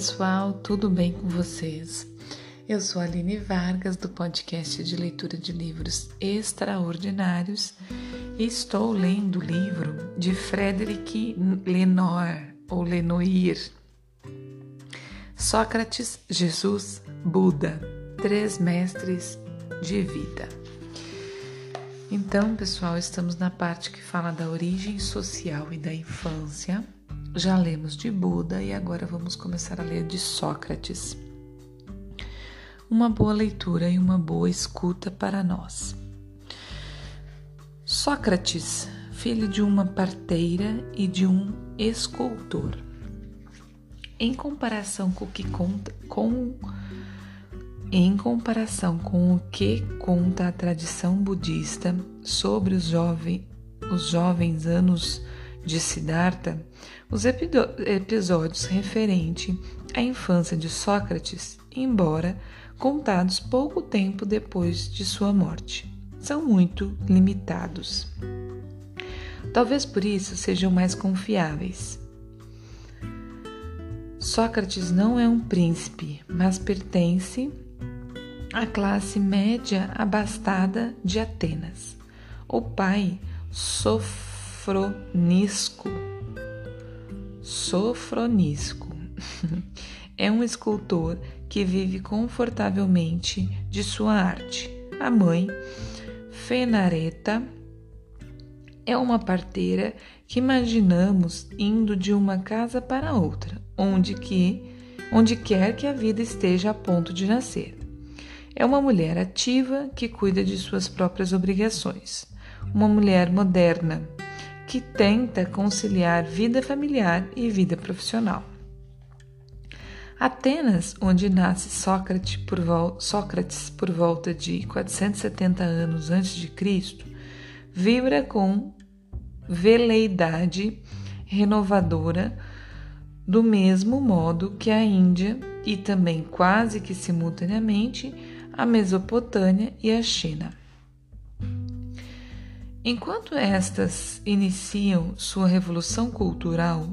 pessoal, tudo bem com vocês? Eu sou Aline Vargas do podcast de leitura de livros extraordinários e estou lendo o livro de Frederic Lenoir ou Lenoir. Sócrates, Jesus, Buda, três mestres de vida. Então, pessoal, estamos na parte que fala da origem social e da infância já lemos de Buda e agora vamos começar a ler de Sócrates. Uma boa leitura e uma boa escuta para nós. Sócrates, filho de uma parteira e de um escultor. Em comparação com o que conta com em comparação com o que conta a tradição budista sobre os, jovem, os jovens anos de Siddhartha, os episódios referentes à infância de Sócrates, embora contados pouco tempo depois de sua morte, são muito limitados. Talvez por isso sejam mais confiáveis. Sócrates não é um príncipe, mas pertence à classe média abastada de Atenas. O pai sofreu Sofronisco. Sofronisco é um escultor que vive confortavelmente de sua arte. A mãe, Fenareta, é uma parteira que imaginamos indo de uma casa para outra, onde que onde quer que a vida esteja a ponto de nascer. É uma mulher ativa que cuida de suas próprias obrigações. Uma mulher moderna que tenta conciliar vida familiar e vida profissional. Atenas, onde nasce Sócrates por, Sócrates por volta de 470 anos antes de Cristo, vibra com veleidade renovadora do mesmo modo que a Índia e também quase que simultaneamente a Mesopotâmia e a China. Enquanto estas iniciam sua revolução cultural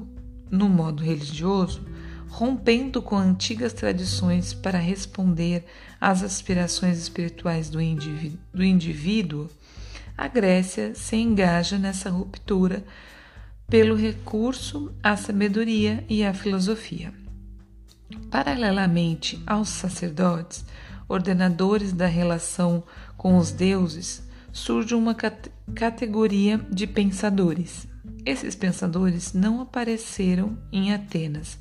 no modo religioso, rompendo com antigas tradições para responder às aspirações espirituais do indivíduo, do indivíduo, a Grécia se engaja nessa ruptura pelo recurso à sabedoria e à filosofia. Paralelamente aos sacerdotes, ordenadores da relação com os deuses, surge uma categoria de pensadores. Esses pensadores não apareceram em Atenas,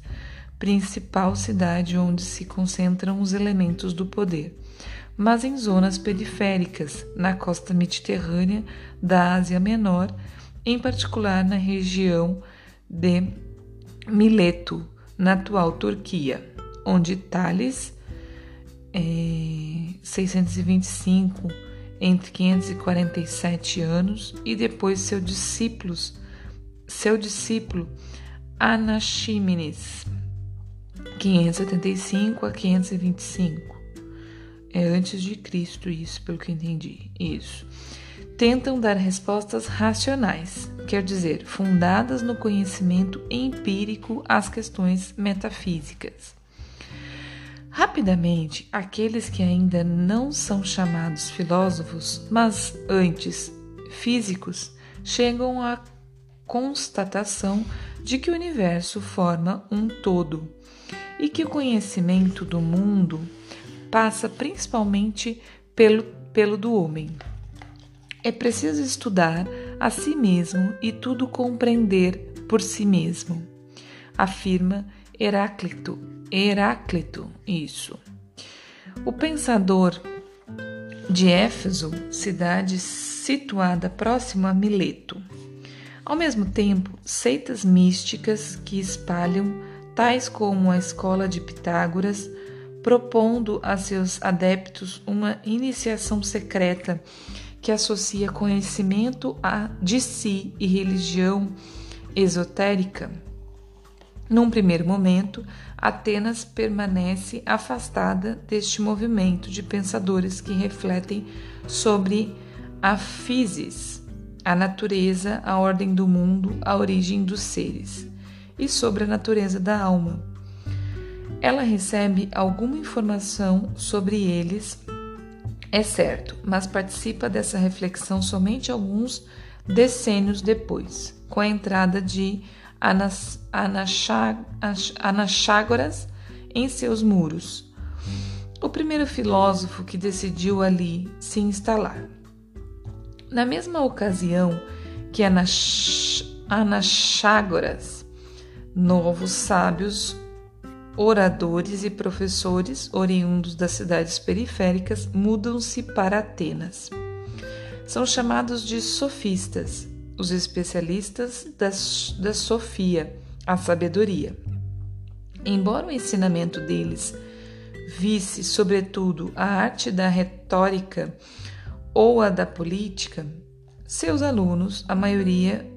principal cidade onde se concentram os elementos do poder, mas em zonas periféricas, na costa mediterrânea da Ásia Menor, em particular na região de Mileto, na atual Turquia, onde Tales, é, 625 entre 547 anos e depois seu discípulos, seu discípulo Anaximenes, 575 a 525. É antes de Cristo isso, pelo que entendi. Isso. Tentam dar respostas racionais, quer dizer, fundadas no conhecimento empírico às questões metafísicas. Rapidamente, aqueles que ainda não são chamados filósofos, mas antes físicos, chegam à constatação de que o universo forma um todo e que o conhecimento do mundo passa principalmente pelo, pelo do homem. É preciso estudar a si mesmo e tudo compreender por si mesmo, afirma Heráclito Heráclito, isso. O pensador de Éfeso, cidade situada próximo a Mileto. Ao mesmo tempo, seitas místicas que espalham, tais como a escola de Pitágoras, propondo a seus adeptos uma iniciação secreta que associa conhecimento de si e religião esotérica. Num primeiro momento, Atenas permanece afastada deste movimento de pensadores que refletem sobre a physis, a natureza, a ordem do mundo, a origem dos seres, e sobre a natureza da alma. Ela recebe alguma informação sobre eles, é certo, mas participa dessa reflexão somente alguns decênios depois, com a entrada de Anas, Anaxágoras em seus muros. O primeiro filósofo que decidiu ali se instalar. Na mesma ocasião que Anaxágoras, novos sábios, oradores e professores oriundos das cidades periféricas mudam-se para Atenas. São chamados de sofistas, os especialistas da, da sofia, a sabedoria. Embora o ensinamento deles visse, sobretudo, a arte da retórica ou a da política, seus alunos, a maioria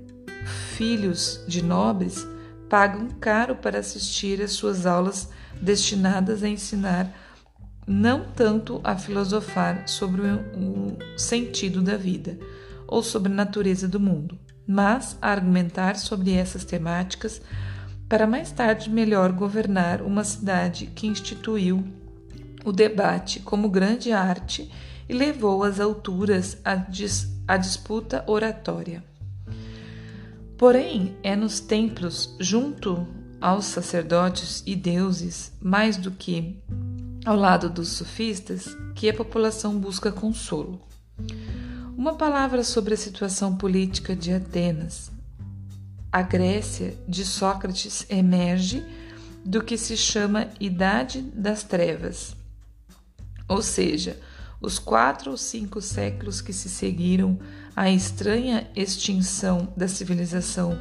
filhos de nobres, pagam caro para assistir às suas aulas destinadas a ensinar não tanto a filosofar sobre o sentido da vida ou sobre a natureza do mundo, mas a argumentar sobre essas temáticas para mais tarde melhor governar uma cidade que instituiu o debate como grande arte e levou às alturas a, dis a disputa oratória. Porém, é nos templos, junto aos sacerdotes e deuses, mais do que ao lado dos sofistas, que a população busca consolo. Uma palavra sobre a situação política de Atenas. A Grécia de Sócrates emerge do que se chama Idade das Trevas, ou seja, os quatro ou cinco séculos que se seguiram à estranha extinção da civilização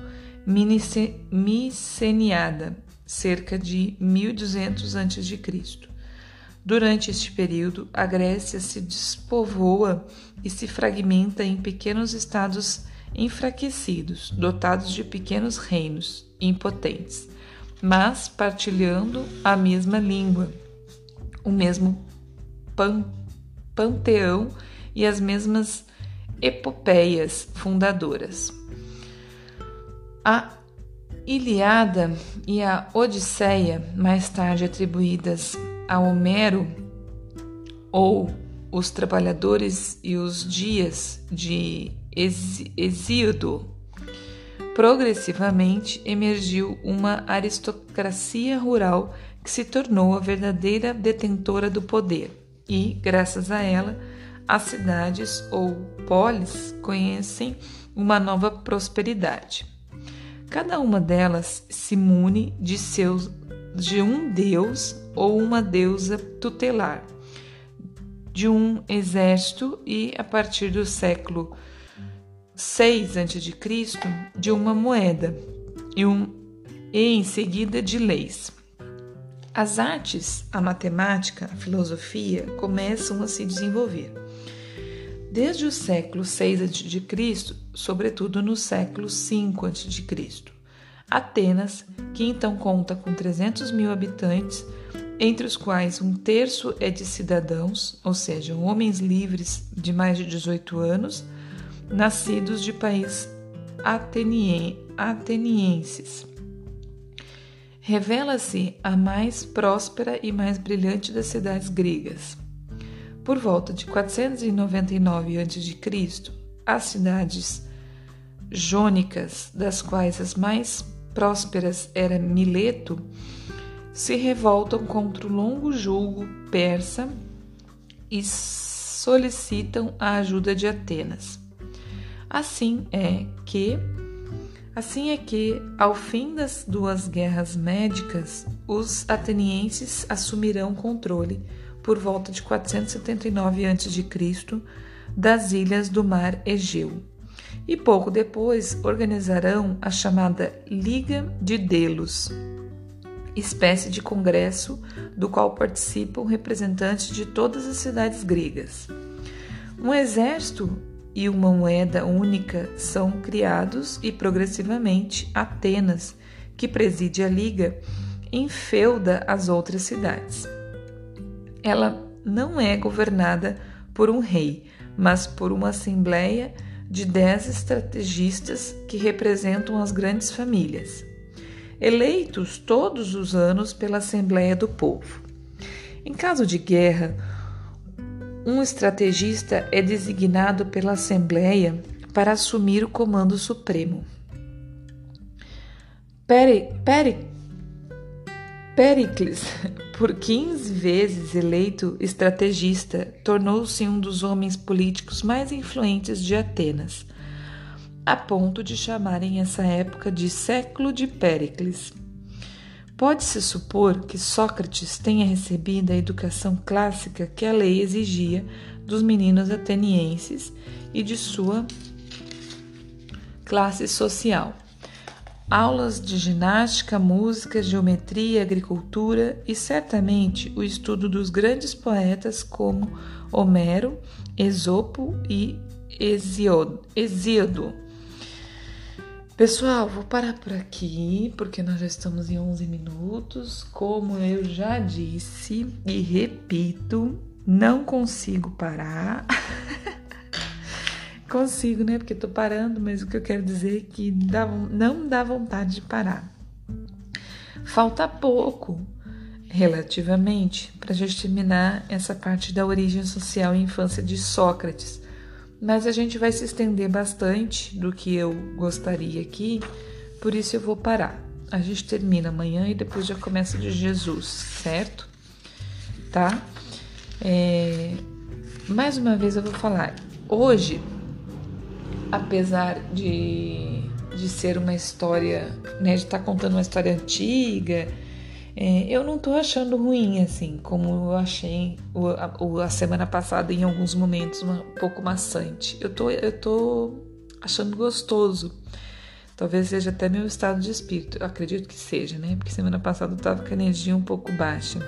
miceniada, cerca de 1200 a.C. Durante este período, a Grécia se despovoa e se fragmenta em pequenos estados enfraquecidos, dotados de pequenos reinos impotentes, mas partilhando a mesma língua, o mesmo pan panteão e as mesmas epopeias fundadoras. A Ilíada e a Odisseia, mais tarde atribuídas a Homero, ou Os Trabalhadores e os Dias de Hesíodo, progressivamente emergiu uma aristocracia rural que se tornou a verdadeira detentora do poder e, graças a ela, as cidades ou polis conhecem uma nova prosperidade. Cada uma delas se mune de seus de um deus ou uma deusa tutelar, de um exército e a partir do século 6 a.C. de uma moeda e, um, e em seguida de leis. As artes, a matemática, a filosofia começam a se desenvolver. Desde o século VI a.C., sobretudo no século V a.C., Atenas, que então conta com 300 mil habitantes, entre os quais um terço é de cidadãos, ou seja, homens livres de mais de 18 anos, nascidos de países atenienses revela-se a mais próspera e mais brilhante das cidades gregas. Por volta de 499 a.C., as cidades jônicas, das quais as mais prósperas era Mileto, se revoltam contra o longo julgo persa e solicitam a ajuda de Atenas. Assim é que Assim é que, ao fim das duas guerras médicas, os atenienses assumirão controle, por volta de 479 a.C., das ilhas do mar Egeu. E pouco depois organizarão a chamada Liga de Delos, espécie de congresso do qual participam representantes de todas as cidades gregas. Um exército e uma moeda única são criados e progressivamente Atenas, que preside a liga, enfeuda as outras cidades. Ela não é governada por um rei, mas por uma assembleia de dez estrategistas que representam as grandes famílias. eleitos todos os anos pela Assembleia do Povo. Em caso de guerra, um estrategista é designado pela Assembleia para assumir o comando supremo. Peri, Peri, Pericles, por 15 vezes eleito estrategista, tornou-se um dos homens políticos mais influentes de Atenas, a ponto de chamarem essa época de século de Péricles. Pode-se supor que Sócrates tenha recebido a educação clássica que a lei exigia dos meninos atenienses e de sua classe social. Aulas de ginástica, música, geometria, agricultura e certamente o estudo dos grandes poetas como Homero, Esopo e Hesíodo Pessoal, vou parar por aqui porque nós já estamos em 11 minutos. Como eu já disse e repito, não consigo parar. consigo, né? Porque tô parando, mas o que eu quero dizer é que dá, não dá vontade de parar. Falta pouco, relativamente, para a gente terminar essa parte da origem social e infância de Sócrates mas a gente vai se estender bastante do que eu gostaria aqui, por isso eu vou parar. A gente termina amanhã e depois já começa de Jesus, certo? Tá? É... Mais uma vez eu vou falar. Hoje, apesar de, de ser uma história, né, de estar tá contando uma história antiga, é, eu não tô achando ruim, assim, como eu achei o, a, a, semana passada em alguns momentos um pouco maçante. Eu tô, eu tô achando gostoso. Talvez seja até meu estado de espírito. Eu acredito que seja, né? Porque semana passada eu tava com a energia um pouco baixa.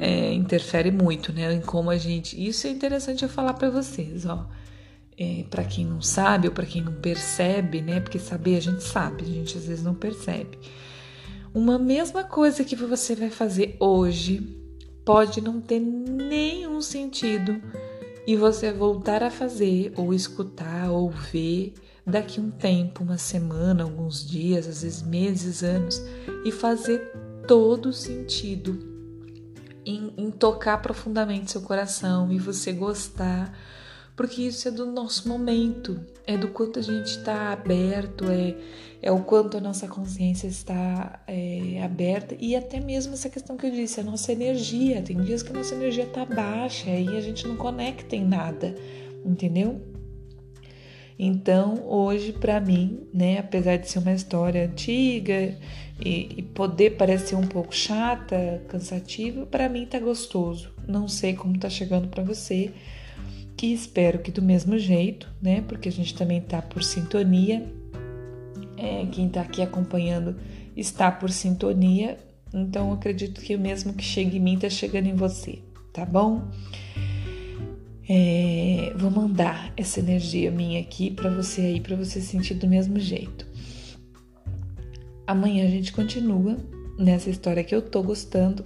É, interfere muito, né? Em como a gente. Isso é interessante eu falar para vocês, ó. É, para quem não sabe ou para quem não percebe, né? Porque saber a gente sabe, a gente às vezes não percebe. Uma mesma coisa que você vai fazer hoje pode não ter nenhum sentido e você voltar a fazer ou escutar ou ver daqui um tempo, uma semana, alguns dias, às vezes meses, anos e fazer todo sentido em, em tocar profundamente seu coração e você gostar porque isso é do nosso momento, é do quanto a gente está aberto, é, é o quanto a nossa consciência está é, aberta e até mesmo essa questão que eu disse, a nossa energia. Tem dias que a nossa energia está baixa e a gente não conecta em nada, entendeu? Então, hoje, para mim, né, apesar de ser uma história antiga e, e poder parecer um pouco chata, cansativa, para mim tá gostoso. Não sei como tá chegando para você que espero que do mesmo jeito, né? Porque a gente também tá por sintonia. É, quem tá aqui acompanhando está por sintonia, então acredito que o mesmo que chega em mim tá chegando em você, tá bom? É, vou mandar essa energia minha aqui para você aí, para você sentir do mesmo jeito. Amanhã a gente continua nessa história que eu tô gostando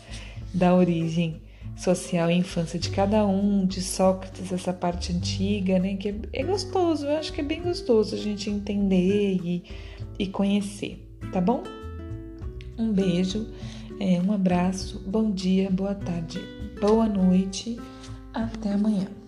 da origem social e infância de cada um, de Sócrates, essa parte antiga, né? Que é, é gostoso, eu acho que é bem gostoso a gente entender e, e conhecer, tá bom? Um beijo, é, um abraço, bom dia, boa tarde, boa noite, até amanhã.